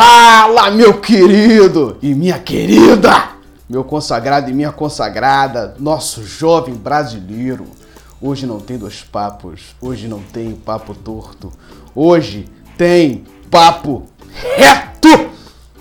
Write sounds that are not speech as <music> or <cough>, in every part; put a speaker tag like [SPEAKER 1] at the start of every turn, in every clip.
[SPEAKER 1] Fala, meu querido e minha querida, meu consagrado e minha consagrada, nosso jovem brasileiro. Hoje não tem dois papos, hoje não tem papo torto, hoje tem papo reto.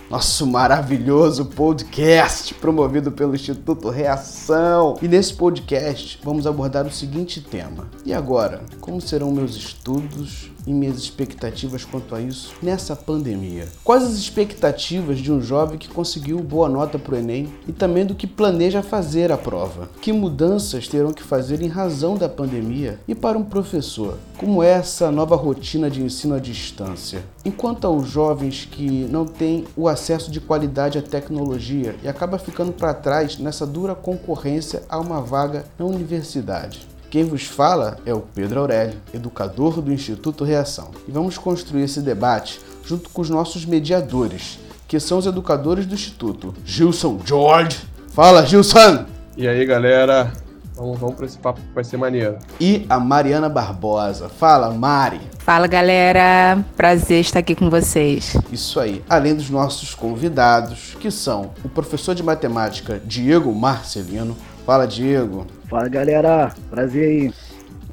[SPEAKER 1] Nosso maravilhoso podcast promovido pelo Instituto Reação. E nesse podcast vamos abordar o seguinte tema. E agora, como serão meus estudos e minhas expectativas quanto a isso nessa pandemia? Quais as expectativas de um jovem que conseguiu boa nota para o Enem e também do que planeja fazer a prova? Que mudanças terão que fazer em razão da pandemia? E para um professor, como é essa nova rotina de ensino à distância? Enquanto aos jovens que não têm o acesso de qualidade à tecnologia e acaba ficando para trás nessa dura concorrência a uma vaga na universidade. Quem vos fala é o Pedro Aurélio, educador do Instituto Reação. E vamos construir esse debate junto com os nossos mediadores, que são os educadores do Instituto. Gilson George. Fala, Gilson!
[SPEAKER 2] E aí, galera? Vamos, vamos para esse papo que vai ser maneiro.
[SPEAKER 1] E a Mariana Barbosa. Fala, Mari.
[SPEAKER 3] Fala galera, prazer estar aqui com vocês.
[SPEAKER 1] Isso aí. Além dos nossos convidados, que são o professor de matemática Diego Marcelino. Fala, Diego.
[SPEAKER 4] Fala galera, prazer aí.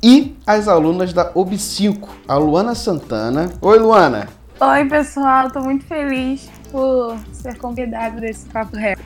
[SPEAKER 1] E as alunas da OB5, a Luana Santana. Oi, Luana.
[SPEAKER 5] Oi, pessoal, tô muito feliz por ser convidado desse papo reto.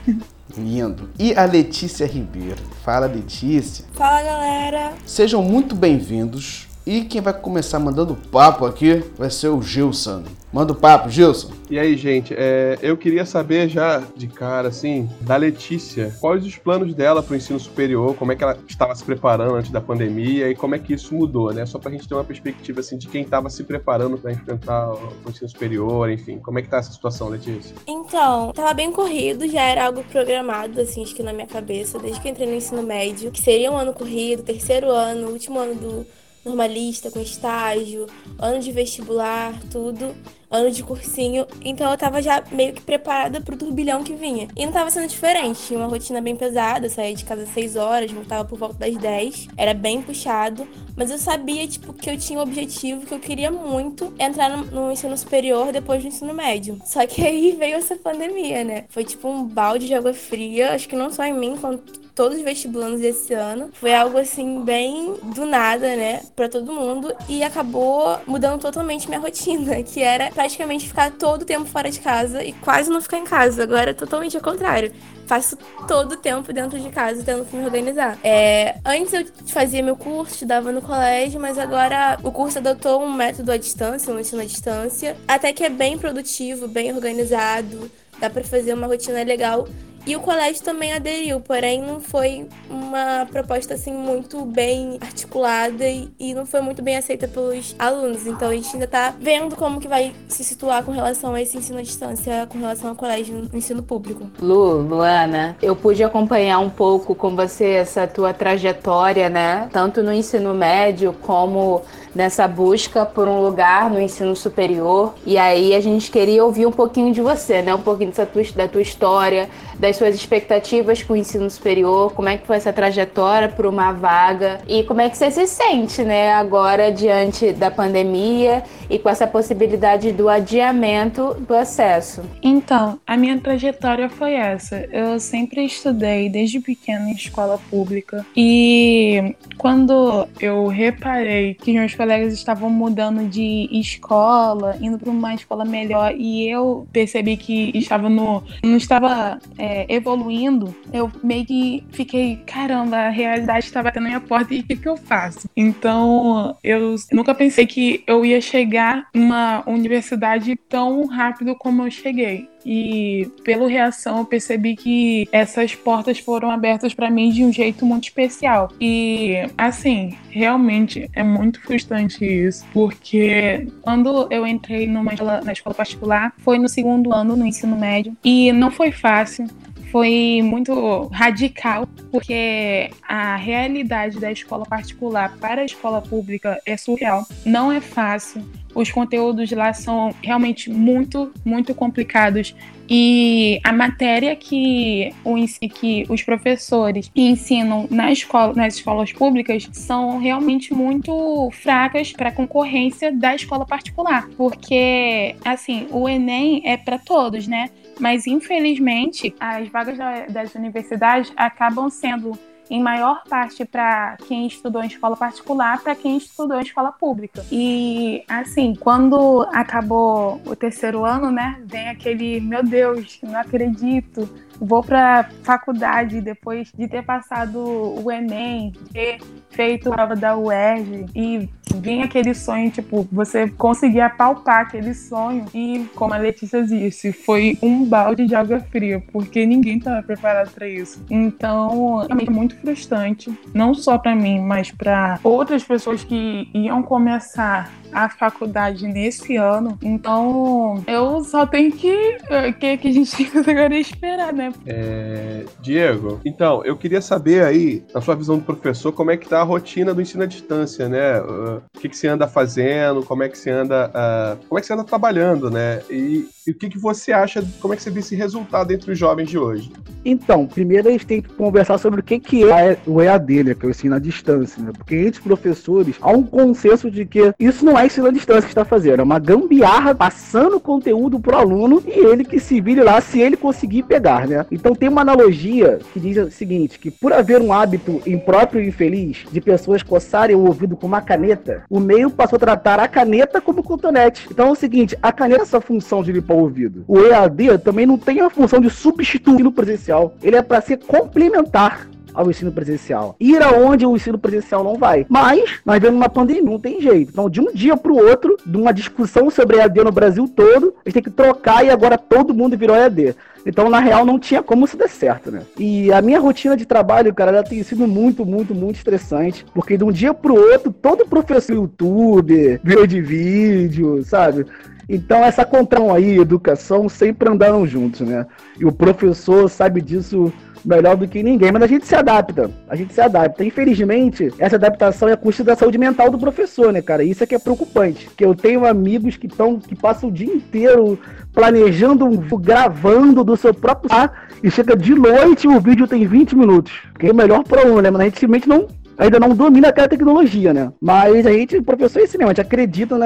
[SPEAKER 1] Lindo. E a Letícia Ribeiro. Fala, Letícia.
[SPEAKER 6] Fala, galera.
[SPEAKER 1] Sejam muito bem-vindos. E quem vai começar mandando papo aqui vai ser o Gilson. Manda o papo, Gilson.
[SPEAKER 2] E aí, gente, é, eu queria saber já de cara, assim, da Letícia, quais os planos dela para o ensino superior, como é que ela estava se preparando antes da pandemia e como é que isso mudou, né? Só para a gente ter uma perspectiva, assim, de quem estava se preparando para enfrentar o ensino superior, enfim. Como é que tá essa situação, Letícia?
[SPEAKER 6] Então, tava bem corrido, já era algo programado, assim, acho que na minha cabeça, desde que eu entrei no ensino médio, que seria um ano corrido, terceiro ano, último ano do normalista, com estágio, ano de vestibular, tudo, ano de cursinho. Então eu tava já meio que preparada pro turbilhão que vinha. E não tava sendo diferente, tinha uma rotina bem pesada, eu saía de casa às 6 horas, voltava por volta das 10. Era bem puxado, mas eu sabia, tipo, que eu tinha um objetivo, que eu queria muito entrar no, no ensino superior depois do ensino médio. Só que aí <laughs> veio essa pandemia, né? Foi tipo um balde de água fria, acho que não só em mim, quanto todos os vestibulandos desse ano. Foi algo assim bem do nada, né, para todo mundo e acabou mudando totalmente minha rotina, <laughs> que era praticamente ficar todo o tempo fora de casa e quase não ficar em casa. Agora é totalmente ao contrário faço todo o tempo dentro de casa tendo que me organizar. É, antes eu fazia meu curso, estudava no colégio, mas agora o curso adotou um método à distância, um ensino à distância, até que é bem produtivo, bem organizado, dá para fazer uma rotina legal. E o colégio também aderiu, porém não foi uma proposta assim muito bem articulada e, não foi muito bem aceita pelos alunos. Então a gente ainda tá vendo como que vai se situar com relação a esse ensino à distância, com relação ao colégio no ensino público.
[SPEAKER 3] Lu, Luana, eu pude acompanhar um pouco com você essa tua trajetória, né? Tanto no ensino médio como nessa busca por um lugar no ensino superior. E aí a gente queria ouvir um pouquinho de você, né? Um pouquinho dessa tua, da tua história, das suas expectativas com o ensino superior, como é que foi essa trajetória para uma vaga e como é que você se sente, né, agora diante da pandemia e com essa possibilidade do adiamento do acesso.
[SPEAKER 5] Então, a minha trajetória foi essa. Eu sempre estudei desde pequena em escola pública e quando eu reparei que meus colegas estavam mudando de escola, indo para uma escola melhor e eu percebi que estava no não estava é, evoluindo, eu meio que fiquei, caramba, a realidade está batendo na minha porta e o que, que eu faço? Então, eu nunca pensei que eu ia chegar numa universidade tão rápido como eu cheguei. E pelo reação eu percebi que essas portas foram abertas para mim de um jeito muito especial. E assim, realmente é muito frustrante isso, porque quando eu entrei numa escola, na escola particular, foi no segundo ano no ensino médio, e não foi fácil foi muito radical, porque a realidade da escola particular para a escola pública é surreal. Não é fácil. Os conteúdos lá são realmente muito, muito complicados. E a matéria que, o, que os professores ensinam na escola, nas escolas públicas são realmente muito fracas para a concorrência da escola particular. Porque, assim, o Enem é para todos, né? Mas, infelizmente, as vagas das universidades acabam sendo em maior parte para quem estudou em escola particular, para quem estudou em escola pública. E assim, quando acabou o terceiro ano, né, vem aquele, meu Deus, não acredito, vou para faculdade depois de ter passado o Enem, ter feito a prova da UERJ e vem aquele sonho, tipo, você conseguir apalpar aquele sonho e, como a Letícia disse, foi um balde de água fria, porque ninguém estava preparado para isso. Então, é muito frustrante, não só para mim, mas para outras pessoas que iam começar a faculdade nesse ano. Então, eu só tenho que. que, que a gente <laughs> agora esperar, né?
[SPEAKER 2] É, Diego, então, eu queria saber aí, na sua visão do professor, como é que tá a rotina do ensino à distância, né? O que, que você anda fazendo, como é que você anda. Uh, como é que você anda trabalhando, né? E, e o que, que você acha, como é que você vê esse resultado entre os jovens de hoje?
[SPEAKER 4] Então, primeiro a gente tem que conversar sobre o que, que é o EAD, né? Que é o ensino à distância, né? Porque entre os professores há um consenso de que isso não é ensino à distância que está fazendo, é uma gambiarra passando conteúdo pro aluno e ele que se vire lá se ele conseguir pegar, né? Então tem uma analogia que diz o seguinte, que por haver um hábito impróprio e infeliz de pessoas coçarem o ouvido com uma caneta, o meio passou a tratar a caneta como cotonete. Então é o seguinte, a caneta essa função de limpar ouvido. O EAD também não tem a função de substituir no presencial. Ele é para ser complementar ao ensino presencial. Ir aonde o ensino presencial não vai. Mas nós vemos uma pandemia, não tem jeito. Então, de um dia para o outro, de uma discussão sobre EAD no Brasil todo, a gente tem que trocar e agora todo mundo virou EAD. Então, na real, não tinha como isso dar certo, né? E a minha rotina de trabalho, cara, ela tem sido muito, muito, muito estressante. Porque de um dia pro outro, todo professor YouTube, vídeo de vídeo, sabe? Então, essa contração aí, educação, sempre andaram juntos, né? E o professor sabe disso melhor do que ninguém, mas a gente se adapta. A gente se adapta. Infelizmente, essa adaptação é a custo da saúde mental do professor, né, cara? Isso é que é preocupante. Que eu tenho amigos que estão que passam o dia inteiro planejando gravando do seu próprio ar e chega de noite e o vídeo tem 20 minutos. Que é melhor para um, né? Mas a gente simplesmente não ainda não domina aquela tecnologia, né? Mas a gente, professor é esse mesmo, a gente acredita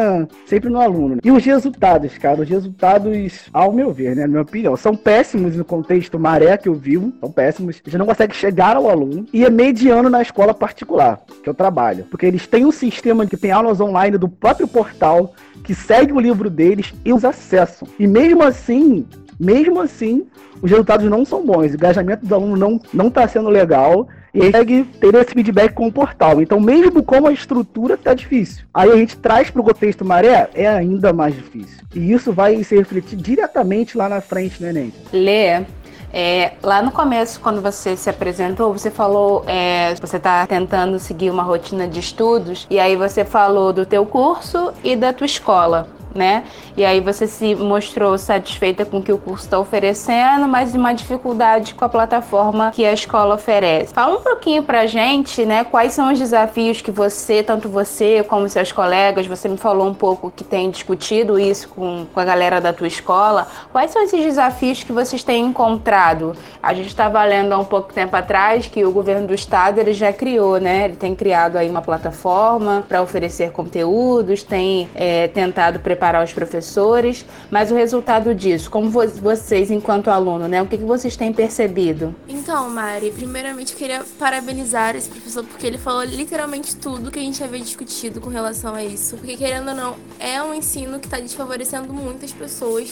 [SPEAKER 4] sempre no aluno. Né? E os resultados, cara, os resultados, ao meu ver, né, na minha opinião, são péssimos no contexto maré que eu vivo, são péssimos. A gente não consegue chegar ao aluno e é mediano na escola particular, que eu trabalho. Porque eles têm um sistema que tem aulas online do próprio portal, que segue o livro deles e os acessam. E mesmo assim, mesmo assim, os resultados não são bons. O engajamento dos alunos não, não tá sendo legal e consegue ter esse feedback com o portal. Então, mesmo com a estrutura, tá difícil. Aí a gente traz para o contexto maré, é ainda mais difícil. E isso vai se refletir diretamente lá na frente, né, Enem?
[SPEAKER 3] Lê, é, lá no começo, quando você se apresentou, você falou é, você está tentando seguir uma rotina de estudos e aí você falou do teu curso e da tua escola né? E aí você se mostrou satisfeita com o que o curso está oferecendo, mas uma dificuldade com a plataforma que a escola oferece. Fala um pouquinho pra gente, né? Quais são os desafios que você, tanto você como seus colegas, você me falou um pouco que tem discutido isso com, com a galera da tua escola. Quais são esses desafios que vocês têm encontrado? A gente estava lendo há um pouco tempo atrás que o governo do estado ele já criou, né? Ele tem criado aí uma plataforma para oferecer conteúdos, tem é, tentado preparar preparar os professores, mas o resultado disso, como vocês, enquanto aluno, né, o que, que vocês têm percebido?
[SPEAKER 6] Então, Mari, primeiramente eu queria parabenizar esse professor, porque ele falou literalmente tudo que a gente havia discutido com relação a isso. Porque, querendo ou não, é um ensino que está desfavorecendo muitas pessoas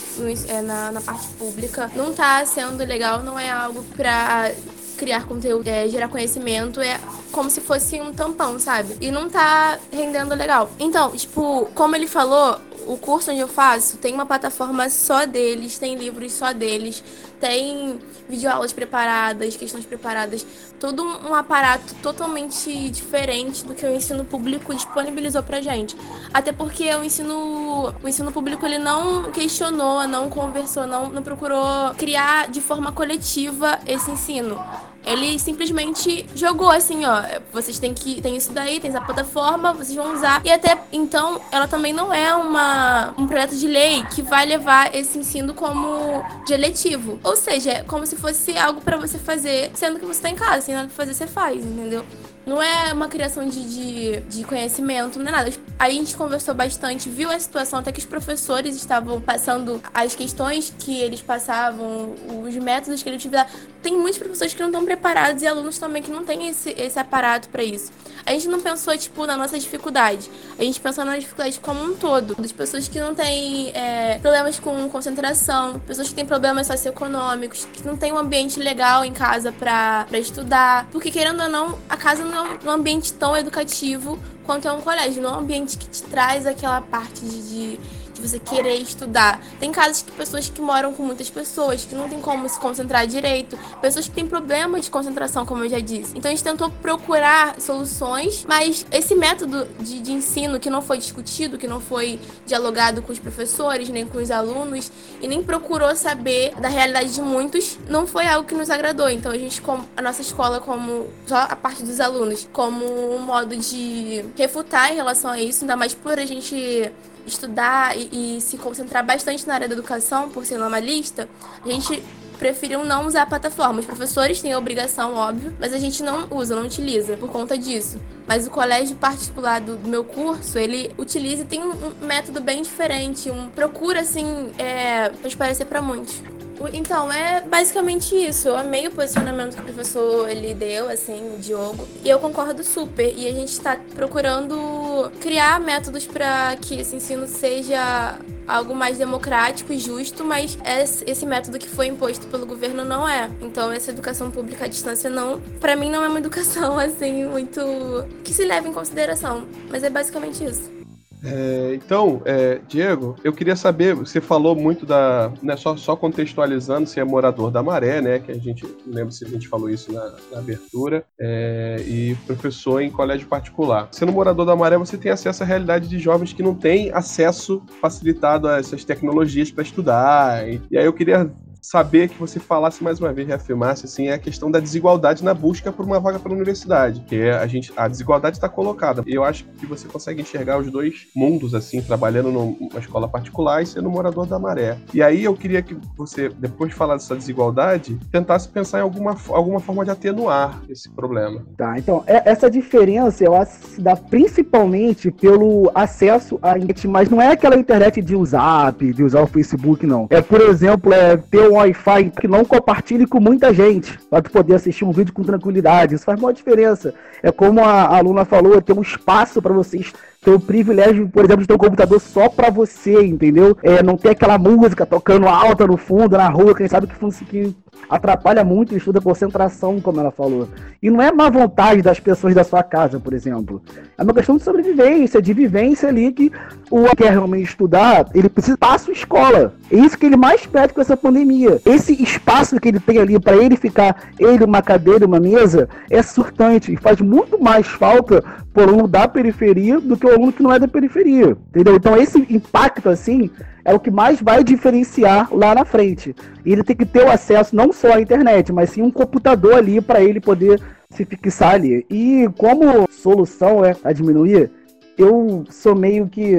[SPEAKER 6] é, na, na parte pública. Não está sendo legal, não é algo para criar conteúdo, é, gerar conhecimento, é como se fosse um tampão, sabe? E não tá rendendo legal. Então, tipo, como ele falou, o curso onde eu faço tem uma plataforma só deles, tem livros só deles, tem videoaulas preparadas, questões preparadas, todo um aparato totalmente diferente do que o ensino público disponibilizou pra gente. Até porque o ensino, o ensino público ele não questionou, não conversou, não, não procurou criar de forma coletiva esse ensino. Ele simplesmente jogou assim, ó, vocês têm que tem isso daí, tem essa plataforma, vocês vão usar. E até então, ela também não é uma um projeto de lei que vai levar esse ensino como de eletivo. Ou seja, é como se fosse algo para você fazer, sendo que você tá em casa, sem nada pra fazer, você faz, entendeu? Não é uma criação de, de, de, conhecimento, não é nada. Aí a gente conversou bastante, viu a situação, até que os professores estavam passando as questões que eles passavam, os métodos que eles utilizavam. Tem muitos professores que não estão preparados e alunos também que não têm esse, esse aparato para isso. A gente não pensou, tipo, na nossa dificuldade. A gente pensou na dificuldade como um todo. Das pessoas que não têm é, problemas com concentração, pessoas que têm problemas socioeconômicos, que não têm um ambiente legal em casa para estudar. Porque, querendo ou não, a casa não é um ambiente tão educativo quanto é um colégio. Não é um ambiente que te traz aquela parte de, de de você querer estudar. Tem casos de pessoas que moram com muitas pessoas, que não tem como se concentrar direito, pessoas que têm problema de concentração, como eu já disse. Então a gente tentou procurar soluções, mas esse método de, de ensino que não foi discutido, que não foi dialogado com os professores, nem com os alunos, e nem procurou saber da realidade de muitos, não foi algo que nos agradou. Então a gente, a nossa escola, como só a parte dos alunos, como um modo de refutar em relação a isso, ainda mais por a gente estudar e, e, se concentrar bastante na área da educação, por ser normalista, a gente preferiu não usar a plataforma. Os professores têm a obrigação, óbvio, mas a gente não usa, não utiliza por conta disso. Mas o colégio particular do, do meu curso, ele utiliza e tem um, método bem diferente, um procura assim, é, transparecer para muitos. Então, é basicamente isso. Eu amei o posicionamento que o professor ele deu, assim, o Diogo. E eu concordo super. E a gente está procurando criar métodos para que esse ensino seja algo mais democrático e justo, mas esse método que foi imposto pelo governo não é. Então, essa educação pública à distância não, para mim não é uma <laughs> educação assim muito que se leva em consideração, mas é basicamente isso.
[SPEAKER 2] É, então, é, Diego, eu queria saber, você falou muito da. Né, só, só contextualizando, se é morador da maré, né? Que a gente. Não lembro se a gente falou isso na, na abertura. É, e professor em colégio particular. Sendo morador da maré, você tem acesso à realidade de jovens que não têm acesso facilitado a essas tecnologias para estudar. E, e aí eu queria saber que você falasse mais uma vez, reafirmasse, assim, é a questão da desigualdade na busca por uma vaga para a universidade, que é a gente, a desigualdade está colocada. Eu acho que você consegue enxergar os dois mundos, assim, trabalhando numa escola particular e sendo morador da maré. E aí eu queria que você, depois de falar dessa desigualdade, tentasse pensar em alguma, alguma forma de atenuar esse problema.
[SPEAKER 4] Tá, então, é, essa diferença, eu acho, se dá principalmente pelo acesso à internet, mas não é aquela internet de usar, de usar o Facebook, não. É, por exemplo, é ter um Wi-Fi que não compartilhe com muita gente, para tu poder assistir um vídeo com tranquilidade. Isso faz uma diferença. É como a aluna falou, ter um espaço para vocês ter o privilégio, por exemplo, de ter um computador só para você, entendeu? É, não ter aquela música tocando alta no fundo, na rua, quem sabe que, que atrapalha muito o estudo da concentração, como ela falou. E não é má vontade das pessoas da sua casa, por exemplo. É uma questão de sobrevivência, de vivência ali que o que quer realmente estudar, ele precisa espaço escola. É isso que ele mais pede com essa pandemia. Esse espaço que ele tem ali para ele ficar, ele, uma cadeira, uma mesa, é surtante e faz muito mais falta por aluno da periferia do que o aluno que não é da periferia. Entendeu? Então esse impacto, assim, é o que mais vai diferenciar lá na frente. E ele tem que ter o acesso não só à internet, mas sim um computador ali para ele poder se fixar ali. E como solução é a diminuir, eu sou meio que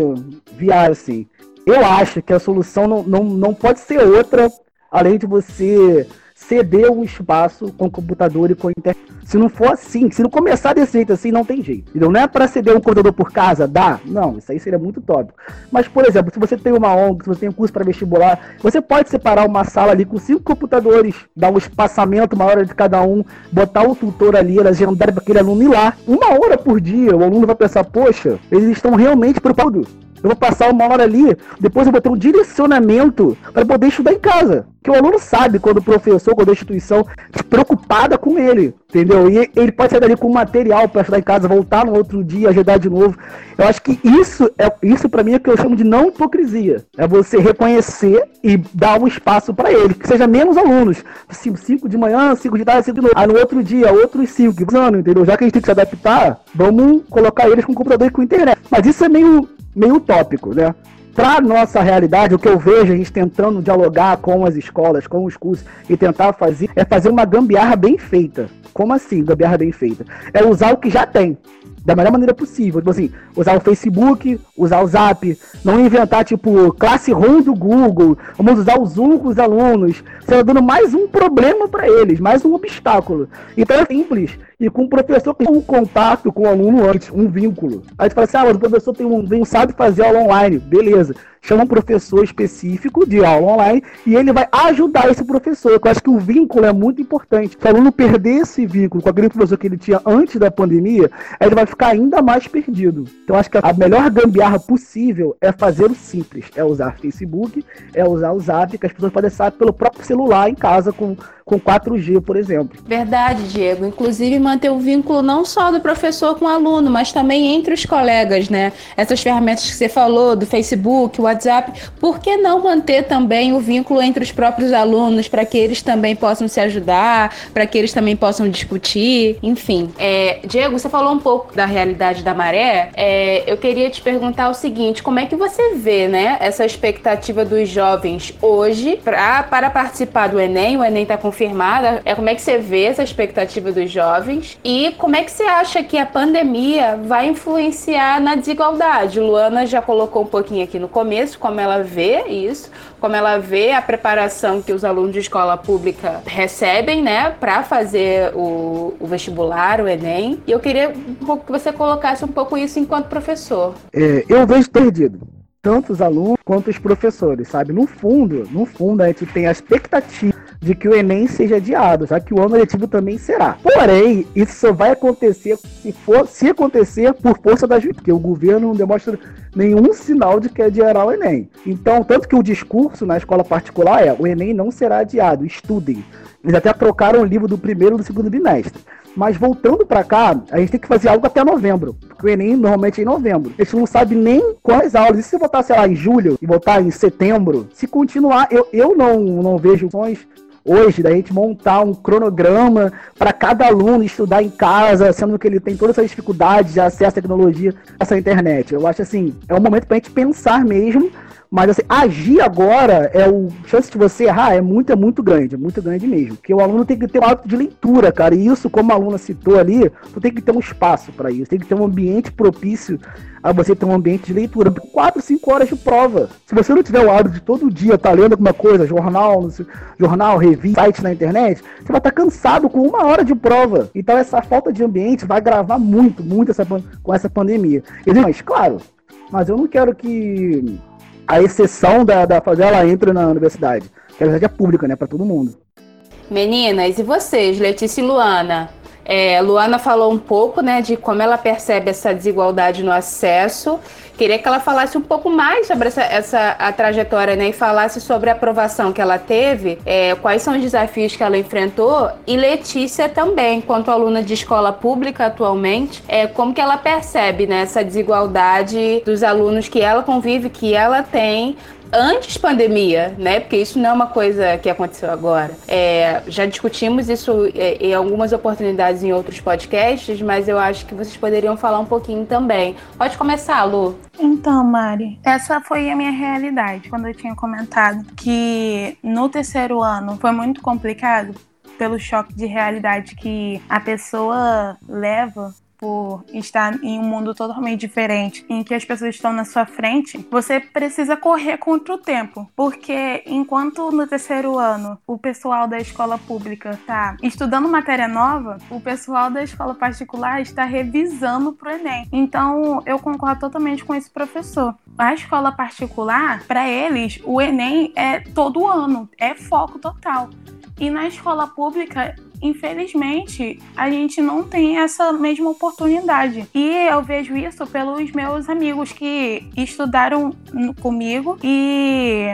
[SPEAKER 4] viário assim. Eu acho que a solução não, não, não pode ser outra além de você ceder um espaço com computador e com internet. Se não for assim, se não começar desse jeito assim, não tem jeito. Então, não é para ceder um computador por casa, dá? Não, isso aí seria muito tópico. Mas, por exemplo, se você tem uma ONG, se você tem um curso para vestibular, você pode separar uma sala ali com cinco computadores, dar um espaçamento maior de cada um, botar o tutor ali, agendar para aquele aluno ir lá. Uma hora por dia, o aluno vai pensar, poxa, eles estão realmente preocupados Eu vou passar uma hora ali, depois eu vou ter um direcionamento para poder estudar em casa. Que o aluno sabe quando o professor, quando a instituição está preocupada com ele, entendeu? E ele pode sair dali com material para estudar em casa, voltar no outro dia, ajudar de novo. Eu acho que isso é isso para mim é o que eu chamo de não hipocrisia. É você reconhecer e dar um espaço para ele, que seja menos alunos. Cinco de manhã, cinco de tarde, cinco de noite. Aí no outro dia, outros cinco, entendeu? Já que a gente tem que se adaptar, vamos colocar eles com computador e com internet. Mas isso é meio, meio utópico, né? Para nossa realidade, o que eu vejo a gente tentando dialogar com as escolas, com os cursos e tentar fazer é fazer uma gambiarra bem feita. Como assim, gambiarra bem feita? É usar o que já tem da melhor maneira possível. Tipo assim, usar o Facebook, usar o Zap, não inventar, tipo, Classroom do Google, vamos usar o Zoom com os alunos, sendo dando mais um problema para eles, mais um obstáculo. Então é simples. E com o professor tem um contato com o aluno antes, um vínculo. Aí tu fala assim, ah, mas o professor tem um, não sabe fazer aula online. Beleza chama um professor específico de aula online e ele vai ajudar esse professor. Eu acho que o vínculo é muito importante. Se o aluno perder esse vínculo com aquele professor que ele tinha antes da pandemia, ele vai ficar ainda mais perdido. Então acho que a melhor gambiarra possível é fazer o simples, é usar Facebook, é usar o Zap, que as pessoas podem saber pelo próprio celular em casa com com 4G, por exemplo.
[SPEAKER 3] Verdade, Diego. Inclusive manter o vínculo não só do professor com o aluno, mas também entre os colegas, né? Essas ferramentas que você falou, do Facebook, WhatsApp, por que não manter também o vínculo entre os próprios alunos para que eles também possam se ajudar, para que eles também possam discutir, enfim. É, Diego, você falou um pouco da realidade da maré. É, eu queria te perguntar o seguinte: como é que você vê, né, essa expectativa dos jovens hoje pra, para participar do Enem? O Enem está confirmado é como é que você vê essa expectativa dos jovens e como é que você acha que a pandemia vai influenciar na desigualdade. Luana já colocou um pouquinho aqui no começo como ela vê isso, como ela vê a preparação que os alunos de escola pública recebem, né, para fazer o, o, vestibular, o Enem. E eu queria um pouco que você colocasse um pouco isso enquanto professor.
[SPEAKER 4] É, eu vejo perdido tanto os alunos quanto os professores, sabe? No fundo, no fundo a gente tem a expectativa de que o Enem seja adiado, já que o ano letivo também será. Porém, isso só vai acontecer se for se acontecer por força da justiça, porque o governo não demonstra nenhum sinal de que adiará o Enem. Então, tanto que o discurso na escola particular é: o Enem não será adiado, estudem. Eles até trocaram o livro do primeiro e do segundo bimestre. Mas voltando para cá, a gente tem que fazer algo até novembro. Porque o Enem normalmente é em novembro. A gente não sabe nem quais aulas. E se voltar, sei lá, em julho e voltar em setembro, se continuar, eu, eu não, não vejo opções hoje da gente montar um cronograma para cada aluno estudar em casa, sendo que ele tem todas essas dificuldades de acesso à tecnologia, essa internet. Eu acho assim, é um momento para a gente pensar mesmo mas assim, agir agora é o chance de você errar é muito, é muito grande, é muito grande mesmo. Porque o aluno tem que ter um hábito de leitura, cara. E isso, como a aluna citou ali, tu tem que ter um espaço para isso, tem que ter um ambiente propício a você ter um ambiente de leitura. Quatro, cinco horas de prova. Se você não tiver o hábito de todo dia estar tá lendo alguma coisa, jornal, jornal, revista, site na internet, você vai estar tá cansado com uma hora de prova. Então essa falta de ambiente vai gravar muito, muito essa, com essa pandemia. Mas, claro, mas eu não quero que a exceção da, da favela entre na universidade. Que a universidade é pública, né? Para todo mundo.
[SPEAKER 3] Meninas, e vocês, Letícia e Luana? É, Luana falou um pouco né, de como ela percebe essa desigualdade no acesso. Queria que ela falasse um pouco mais sobre essa, essa a trajetória né, e falasse sobre a aprovação que ela teve, é, quais são os desafios que ela enfrentou. E Letícia também, enquanto aluna de escola pública atualmente, é, como que ela percebe né, essa desigualdade dos alunos que ela convive, que ela tem antes pandemia, né? Porque isso não é uma coisa que aconteceu agora. É, já discutimos isso é, em algumas oportunidades em outros podcasts, mas eu acho que vocês poderiam falar um pouquinho também. Pode começar, Lu.
[SPEAKER 5] Então, Mari, essa foi a minha realidade quando eu tinha comentado que no terceiro ano foi muito complicado pelo choque de realidade que a pessoa leva por estar em um mundo totalmente diferente, em que as pessoas estão na sua frente, você precisa correr contra o tempo. Porque enquanto no terceiro ano o pessoal da escola pública está estudando matéria nova, o pessoal da escola particular está revisando para o Enem. Então eu concordo totalmente com esse professor. A escola particular, para eles, o Enem é todo ano, é foco total. E na escola pública infelizmente, a gente não tem essa mesma oportunidade. E eu vejo isso pelos meus amigos que estudaram comigo e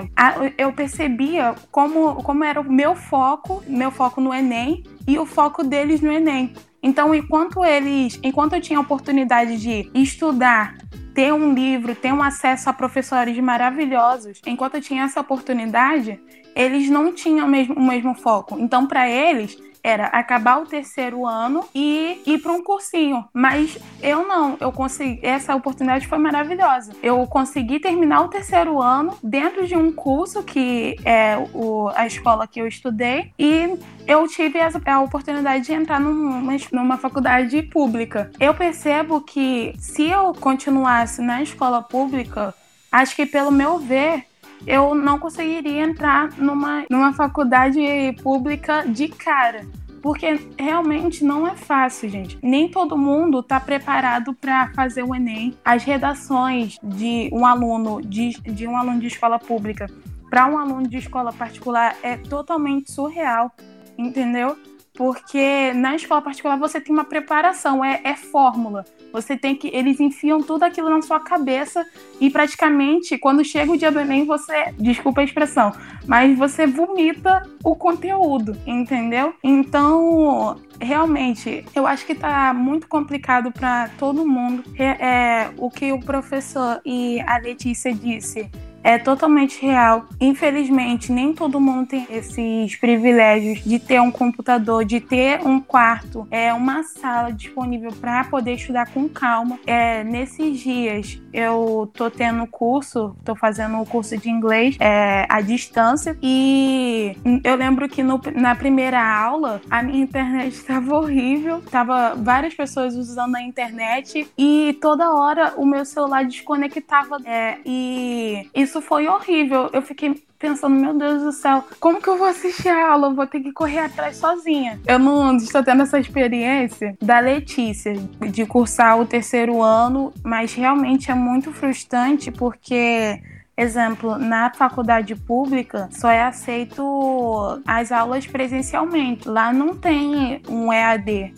[SPEAKER 5] eu percebia como, como era o meu foco, meu foco no Enem e o foco deles no Enem. Então, enquanto eles, enquanto eu tinha a oportunidade de estudar ter um livro, ter um acesso a professores maravilhosos, enquanto eu tinha essa oportunidade, eles não tinham o mesmo, o mesmo foco. Então, para eles, era acabar o terceiro ano e ir para um cursinho. Mas eu não, eu consegui. Essa oportunidade foi maravilhosa. Eu consegui terminar o terceiro ano dentro de um curso que é o, a escola que eu estudei e eu tive a oportunidade de entrar numa, numa faculdade pública. Eu percebo que se eu continuasse na escola pública, acho que pelo meu ver, eu não conseguiria entrar numa, numa faculdade pública de cara. Porque realmente não é fácil, gente. Nem todo mundo está preparado para fazer o Enem. As redações de um aluno de, de um aluno de escola pública para um aluno de escola particular é totalmente surreal entendeu? Porque na escola particular você tem uma preparação, é, é fórmula. Você tem que. Eles enfiam tudo aquilo na sua cabeça e praticamente, quando chega o dia do Enem, você. Desculpa a expressão, mas você vomita o conteúdo, entendeu? Então, realmente, eu acho que tá muito complicado para todo mundo. É, é, o que o professor e a Letícia disse é totalmente real. Infelizmente, nem todo mundo tem esses privilégios de ter um computador, de ter um quarto, é uma sala disponível para poder estudar com calma. É, nesses dias eu tô tendo curso, tô fazendo o curso de inglês é, à distância e eu lembro que no, na primeira aula a minha internet <laughs> estava horrível, tava várias pessoas usando a internet e toda hora o meu celular desconectava é, e isso foi horrível. Eu fiquei pensando, meu Deus do céu, como que eu vou assistir a aula? Eu vou ter que correr atrás sozinha. Eu não estou tendo essa experiência da Letícia, de cursar o terceiro ano, mas realmente é muito frustrante porque. Exemplo, na faculdade pública só é aceito as aulas presencialmente. Lá não tem um EAD.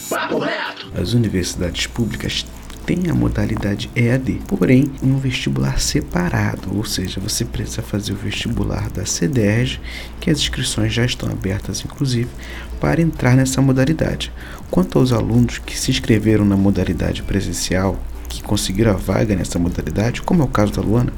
[SPEAKER 1] As universidades públicas tem a modalidade EAD, porém um vestibular separado, ou seja, você precisa fazer o vestibular da CDERJ, que as inscrições já estão abertas inclusive, para entrar nessa modalidade. Quanto aos alunos que se inscreveram na modalidade presencial, que conseguiram a vaga nessa modalidade, como é o caso da Luana,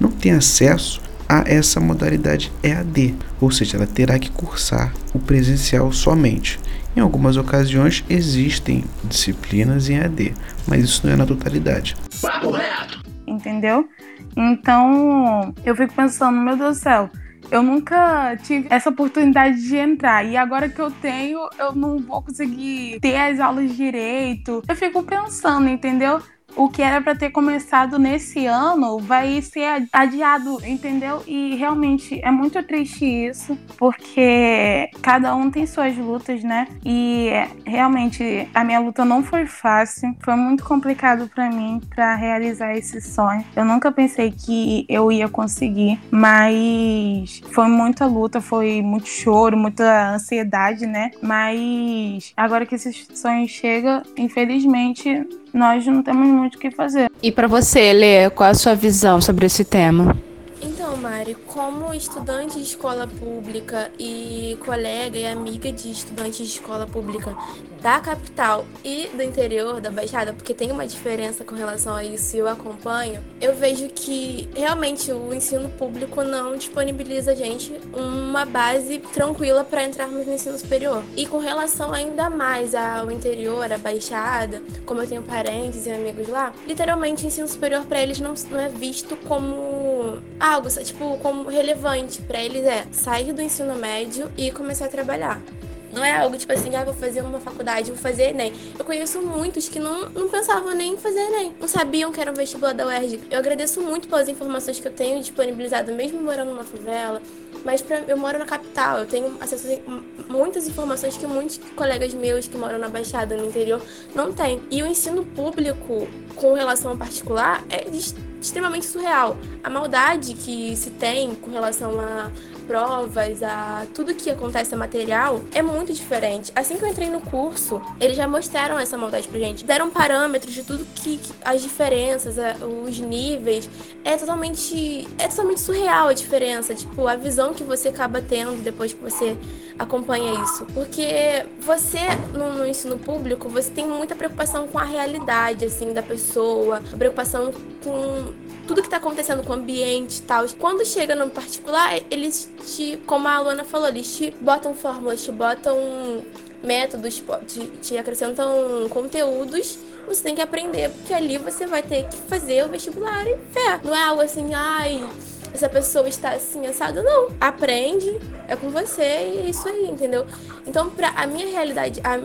[SPEAKER 1] não tem acesso a essa modalidade EAD, ou seja, ela terá que cursar o presencial somente. Em algumas ocasiões existem disciplinas em AD, mas isso não é na totalidade.
[SPEAKER 7] Papo reto!
[SPEAKER 5] Entendeu? Então eu fico pensando, meu Deus do céu, eu nunca tive essa oportunidade de entrar. E agora que eu tenho, eu não vou conseguir ter as aulas direito. Eu fico pensando, entendeu? O que era para ter começado nesse ano vai ser adiado, entendeu? E realmente é muito triste isso, porque cada um tem suas lutas, né? E realmente a minha luta não foi fácil, foi muito complicado para mim para realizar esse sonho. Eu nunca pensei que eu ia conseguir, mas foi muita luta, foi muito choro, muita ansiedade, né? Mas agora que esse sonho chega, infelizmente nós não temos muito o que fazer.
[SPEAKER 3] E para você, Lê, qual a sua visão sobre esse tema?
[SPEAKER 6] Então, Mari, como estudante de escola pública e colega e amiga de estudantes de escola pública da capital e do interior da Baixada, porque tem uma diferença com relação a isso e eu acompanho, eu vejo que realmente o ensino público não disponibiliza a gente uma base tranquila para entrarmos no ensino superior. E com relação ainda mais ao interior, à Baixada, como eu tenho parentes e amigos lá, literalmente o ensino superior para eles não, não é visto como algo, tipo, como relevante. Para eles é sair do ensino médio e começar a trabalhar. Não é algo tipo assim, ah, vou fazer uma faculdade, vou fazer Enem. Eu conheço muitos que não, não pensavam nem em fazer Enem, não sabiam que era um vestibular da UERJ. Eu agradeço muito pelas informações que eu tenho disponibilizado, mesmo morando numa favela. Mas pra, eu moro na capital, eu tenho acesso a muitas informações que muitos colegas meus que moram na Baixada, no interior, não têm. E o ensino público, com relação ao particular, é extremamente surreal. A maldade que se tem com relação a provas, a tudo que acontece material é muito diferente. Assim que eu entrei no curso, eles já mostraram essa maldade pra gente. Deram parâmetros de tudo que, que as diferenças, os níveis. É totalmente é totalmente surreal a diferença, tipo, a visão que você acaba tendo depois que você acompanha isso. Porque você, no, no, ensino público, você tem muita preocupação com a realidade, assim, da pessoa, preocupação com tudo que tá acontecendo com o ambiente e tal. Quando chega no particular, eles te, como a Luana falou, eles te botam fórmulas, te botam métodos, te, te acrescentam conteúdos você tem que aprender, porque ali você vai ter que fazer o vestibular e fé. Não é algo assim, ai, essa pessoa está assim assada, não. Aprende, é com você e é isso aí, entendeu? Então, para a minha realidade, a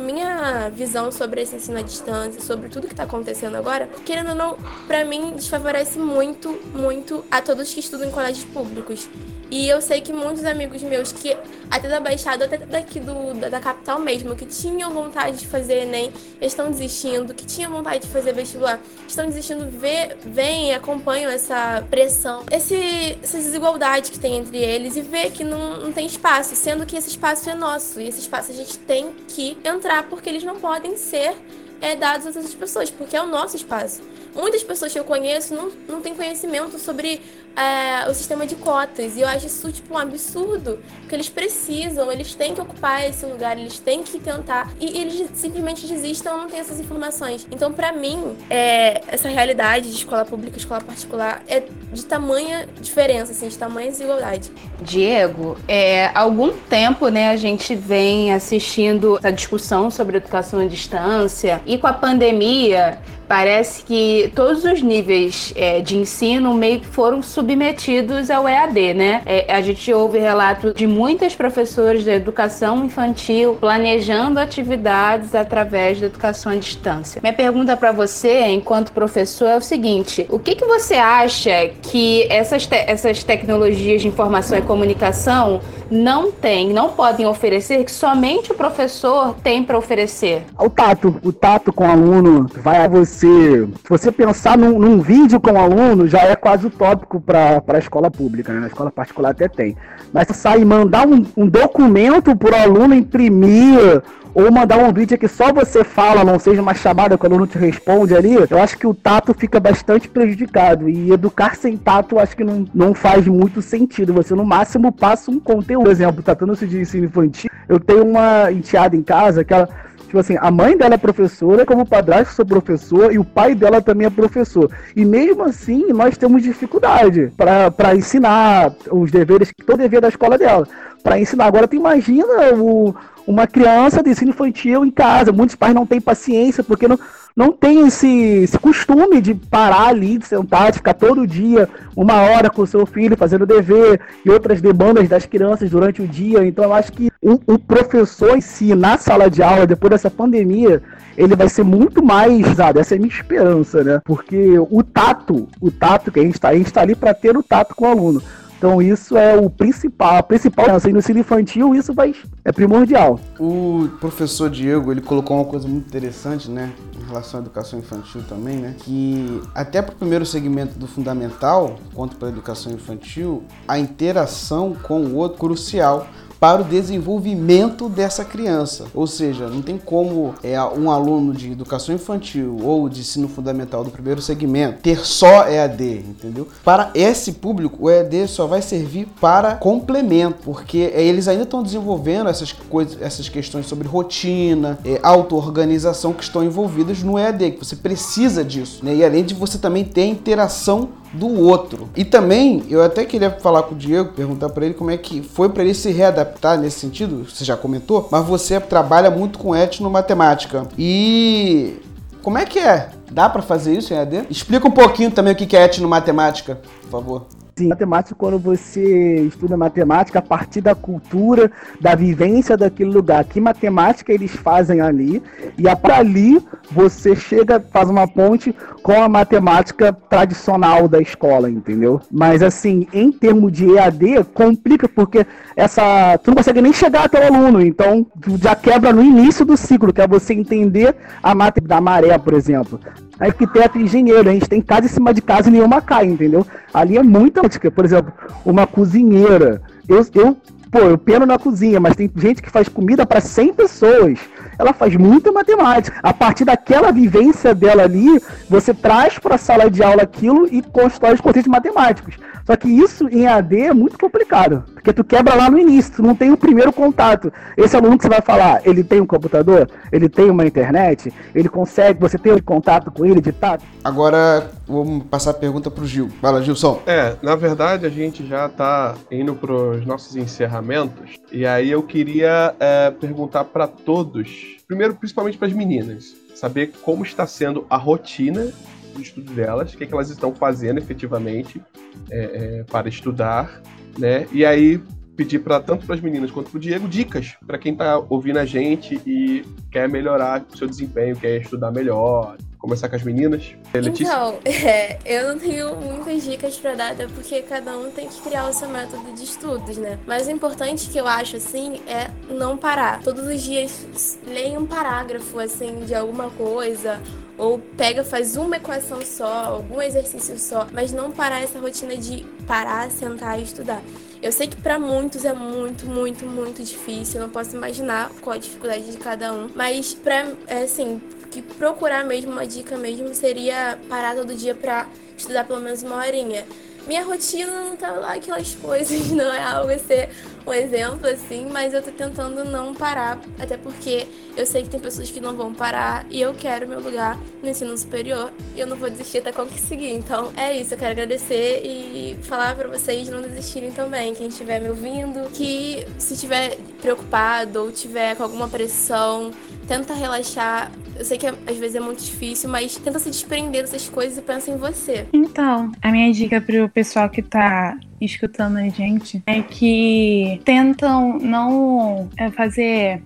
[SPEAKER 6] minha visão sobre esse ensino à distância, sobre tudo que está acontecendo agora, querendo ou não, para mim desfavorece muito, muito a todos que estudam em colégios públicos. E eu sei que muitos amigos meus que até da Baixada, até daqui do, da, da, capital mesmo, que tinham vontade de fazer Enem, estão desistindo, que tinham vontade de fazer vestibular, estão desistindo, vê, e acompanham essa pressão, esse, essa desigualdade que tem entre eles e vê que não, não tem espaço, sendo que esse espaço é nosso e esse espaço a gente tem que entrar porque eles não podem ser é, dados a outras pessoas, porque é o nosso espaço. Muitas pessoas que eu conheço não, não têm conhecimento sobre é, o sistema de cotas. E eu acho isso, tipo, um absurdo. Porque eles precisam, eles têm que ocupar esse lugar, eles têm que tentar. E eles simplesmente desistem ou não têm essas informações. Então, para mim, é, essa realidade de escola pública e escola particular é de tamanha diferença, assim, de tamanha desigualdade.
[SPEAKER 3] Diego, é, há algum tempo, né, a gente vem assistindo a discussão sobre educação à distância e com a pandemia parece que todos os níveis é, de ensino meio que foram submetidos ao EAD, né? É, a gente ouve relato de muitas professoras da educação infantil planejando atividades através da educação à distância. Minha pergunta para você, enquanto professor, é o seguinte: o que, que você acha que essas, te essas tecnologias de informação e comunicação não têm, não podem oferecer, que somente o professor tem para oferecer?
[SPEAKER 4] O tato, o tato com o aluno vai a você você, se você pensar num, num vídeo com o aluno, já é quase utópico para a escola pública, né? Na escola particular até tem. Mas se sair mandar um, um documento para o aluno imprimir ou mandar um vídeo que só você fala, não seja uma chamada que o aluno te responde ali, eu acho que o tato fica bastante prejudicado. E educar sem tato, acho que não, não faz muito sentido. Você, no máximo, passa um conteúdo. Por exemplo, tratando-se de ensino infantil, eu tenho uma enteada em casa que ela Tipo assim, a mãe dela é professora, como o padrasto sou professor, e o pai dela também é professor. E mesmo assim, nós temos dificuldade para ensinar os deveres, todo dever da escola dela. Para ensinar. Agora, tu imagina o, uma criança de ensino infantil em casa. Muitos pais não têm paciência, porque não, não tem esse, esse costume de parar ali, de sentar, de ficar todo dia, uma hora com o seu filho fazendo dever e outras demandas das crianças durante o dia. Então eu acho que o, o professor em si, na sala de aula, depois dessa pandemia, ele vai ser muito mais usado. Essa é a minha esperança, né? Porque o tato, o tato que a gente está, a gente está ali para ter o tato com o aluno. Então isso é o principal, a principal assim, no ensino infantil isso vai, é primordial.
[SPEAKER 1] O professor Diego, ele colocou uma coisa muito interessante, né, em relação à educação infantil também, né, que até para o primeiro segmento do fundamental, quanto para a educação infantil, a interação com o outro crucial para o desenvolvimento dessa criança. Ou seja, não tem como é, um aluno de educação infantil ou de ensino fundamental do primeiro segmento ter só EAD, entendeu? Para esse público, o EAD só vai servir para complemento, porque é, eles ainda estão desenvolvendo essas coisas, essas questões sobre rotina, é, auto-organização que estão envolvidas no EAD, que você precisa disso, né? E além de você também ter interação do outro. E também, eu até queria falar com o Diego, perguntar para ele como é que foi para ele se readaptar nesse sentido, você já comentou, mas você trabalha muito com etnomatemática. E como é que é? Dá para fazer isso em AD? Explica um pouquinho também o que é etnomatemática, por favor.
[SPEAKER 4] Sim, matemática quando você estuda matemática a partir da cultura, da vivência daquele lugar. Que matemática eles fazem ali e a ali você chega, faz uma ponte com a matemática tradicional da escola, entendeu? Mas assim, em termos de EAD, complica porque essa tu não consegue nem chegar até o aluno, então já quebra no início do ciclo, que é você entender a matemática da maré, por exemplo arquiteto e engenheiro. A gente tem casa em cima de casa e nenhuma cai, entendeu? Ali é muita prática. Por exemplo, uma cozinheira Eu, eu, pô, eu peno na cozinha, mas tem gente que faz comida para 100 pessoas. Ela faz muita matemática. A partir daquela vivência dela ali, você traz para a sala de aula aquilo e constrói os conceitos matemáticos. Só que isso em AD é muito complicado, porque tu quebra lá no início, tu não tem o primeiro contato. Esse aluno que você vai falar, ele tem um computador, ele tem uma internet, ele consegue, você tem um contato com ele de tato.
[SPEAKER 1] Agora, vamos passar a pergunta pro Gil. Fala, Gilson.
[SPEAKER 2] É, na verdade a gente já tá indo pros nossos encerramentos, e aí eu queria é, perguntar para todos, primeiro principalmente para as meninas, saber como está sendo a rotina do estudo delas, o que, é que elas estão fazendo efetivamente é, é, para estudar, né? E aí pedir para tanto para as meninas quanto para o Diego dicas para quem está ouvindo a gente e quer melhorar o seu desempenho, quer estudar melhor. Começar com as meninas. Letícia?
[SPEAKER 6] Então, é, eu não tenho muitas dicas para dar, até porque cada um tem que criar o seu método de estudos, né? Mas o importante que eu acho, assim, é não parar. Todos os dias leia um parágrafo, assim, de alguma coisa, ou pega, faz uma equação só, algum exercício só, mas não parar essa rotina de parar, sentar e estudar. Eu sei que para muitos é muito, muito, muito difícil. Eu não posso imaginar qual a dificuldade de cada um. Mas para é, assim, que procurar mesmo uma dica mesmo seria parar todo dia para estudar pelo menos uma horinha. Minha rotina não tá lá aquelas coisas, <laughs> não é algo a ser um exemplo assim, mas eu tô tentando não parar, até porque eu sei que tem pessoas que não vão parar e eu quero meu lugar no ensino superior e eu não vou desistir até conseguir. Então é isso, eu quero agradecer e falar para vocês não desistirem também, quem estiver me ouvindo, que se estiver preocupado ou tiver com alguma pressão, tenta relaxar. Eu sei que às vezes é muito difícil, mas tenta se desprender dessas coisas e pensa em você.
[SPEAKER 5] Então, a minha dica pro pessoal que tá escutando a gente é que tentam não é, fazer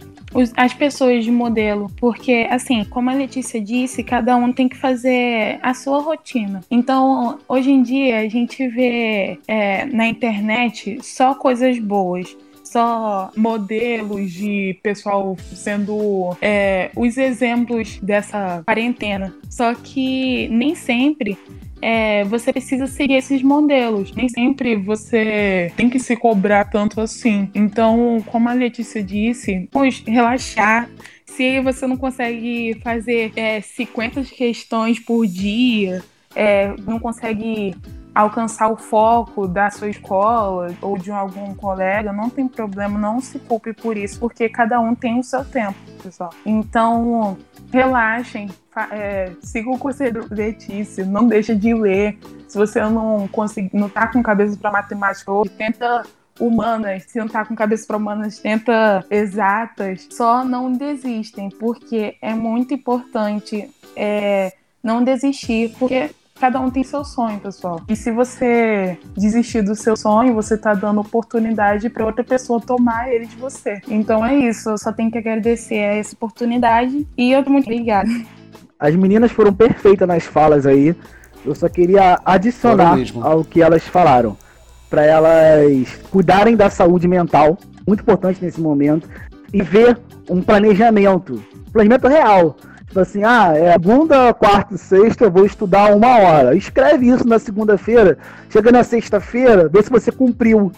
[SPEAKER 5] as pessoas de modelo, porque assim, como a Letícia disse, cada um tem que fazer a sua rotina. Então, hoje em dia a gente vê é, na internet só coisas boas só modelos de pessoal sendo é, os exemplos dessa quarentena. Só que nem sempre é, você precisa seguir esses modelos. Nem sempre você tem que se cobrar tanto assim. Então, como a Letícia disse, vamos relaxar. Se você não consegue fazer é, 50 questões por dia, é, não consegue alcançar o foco da sua escola ou de algum colega, não tem problema, não se culpe por isso, porque cada um tem o seu tempo, pessoal. Então, relaxem, é, siga o conselho Letícia, não deixa de ler. Se você não conseguir, não tá com cabeça para matemática hoje, tenta humanas, se não tá com cabeça para humanas, tenta exatas. Só não desistem, porque é muito importante é, não desistir, porque cada um tem seu sonho, pessoal. E se você desistir do seu sonho, você tá dando oportunidade para outra pessoa tomar ele de você. Então é isso, eu só tenho que agradecer a essa oportunidade e eu tô muito obrigada.
[SPEAKER 4] As meninas foram perfeitas nas falas aí. Eu só queria adicionar ao que elas falaram. Para elas cuidarem da saúde mental, muito importante nesse momento, e ver um planejamento, planejamento real. Tipo assim, ah, é segunda, quarta e sexta eu vou estudar uma hora. Escreve isso na segunda-feira, chega na sexta-feira, vê se você cumpriu.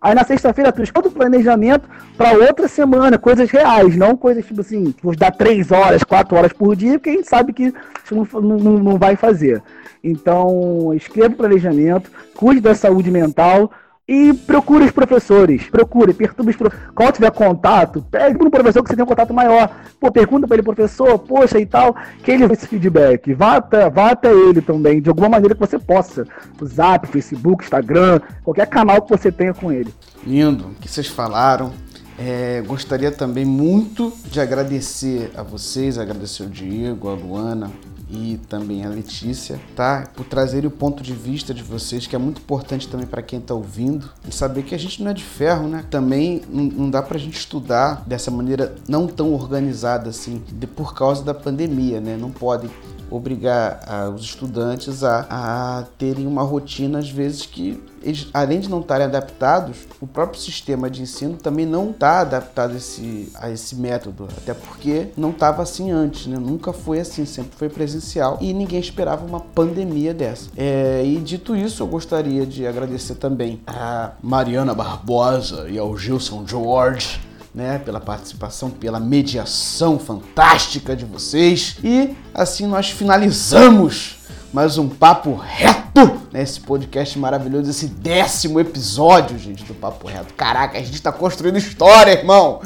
[SPEAKER 4] Aí na sexta-feira tu escolhe o planejamento para outra semana, coisas reais, não coisas tipo assim, vou dar três horas, quatro horas por dia, porque a gente sabe que isso não, não, não vai fazer. Então, escreva o planejamento, cuide da saúde mental, e procure os professores, procure, perturbe os professores. Quando tiver contato, pegue para o professor que você tem um contato maior. Pô, pergunta para ele, professor, poxa e tal, que ele esse feedback. Vá até, vá até ele também, de alguma maneira que você possa. O Zap, Facebook, Instagram, qualquer canal que você tenha com ele.
[SPEAKER 1] Lindo, o que vocês falaram. É, gostaria também muito de agradecer a vocês, agradecer o Diego, a Luana, e também a Letícia, tá? Por trazerem o ponto de vista de vocês, que é muito importante também para quem está ouvindo, e saber que a gente não é de ferro, né? Também não dá para a gente estudar dessa maneira não tão organizada assim, de, por causa da pandemia, né? Não podem obrigar ah, os estudantes a, a terem uma rotina, às vezes, que eles, além de não estarem adaptados, o próprio sistema de ensino também não está adaptado a esse, a esse método, até porque não estava assim antes, né? nunca foi assim, sempre foi presencial e ninguém esperava uma pandemia dessa. É, e dito isso, eu gostaria de agradecer também a Mariana Barbosa e ao Gilson George né, pela participação, pela mediação fantástica de vocês. E assim nós finalizamos mais um papo reto nesse né, podcast maravilhoso, esse décimo episódio, gente, do Papo Reto. Caraca, a gente tá construindo história, irmão.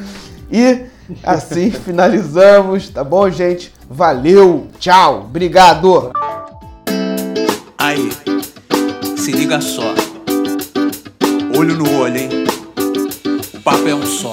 [SPEAKER 1] E assim <laughs> finalizamos, tá bom, gente? Valeu, tchau, obrigado.
[SPEAKER 8] Aí, se liga só. Olho no olho, hein? O papo é um só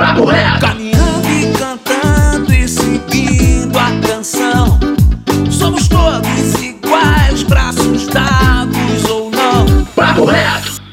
[SPEAKER 8] papo reto.